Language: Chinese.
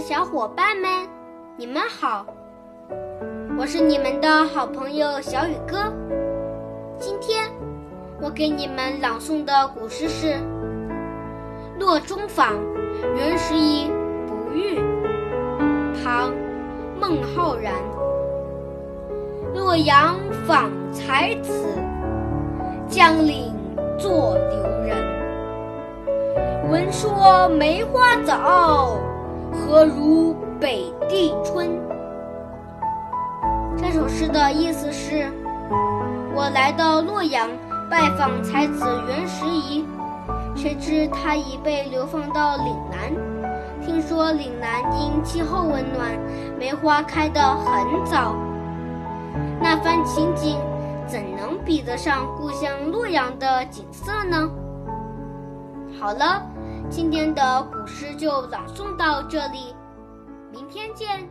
小伙伴们，你们好！我是你们的好朋友小雨哥。今天我给你们朗诵的古诗是《洛中访》袁十一不遇。唐·孟浩然。洛阳访才子，江陵作留人。闻说梅花早，何如北地春？这首诗的意思是：我来到洛阳拜访才子袁石仪，谁知他已被流放到岭南。听说岭南因气候温暖，梅花开得很早。那番情景怎能比得上故乡洛阳的景色呢？好了，今天的古诗就朗诵到这里，明天见。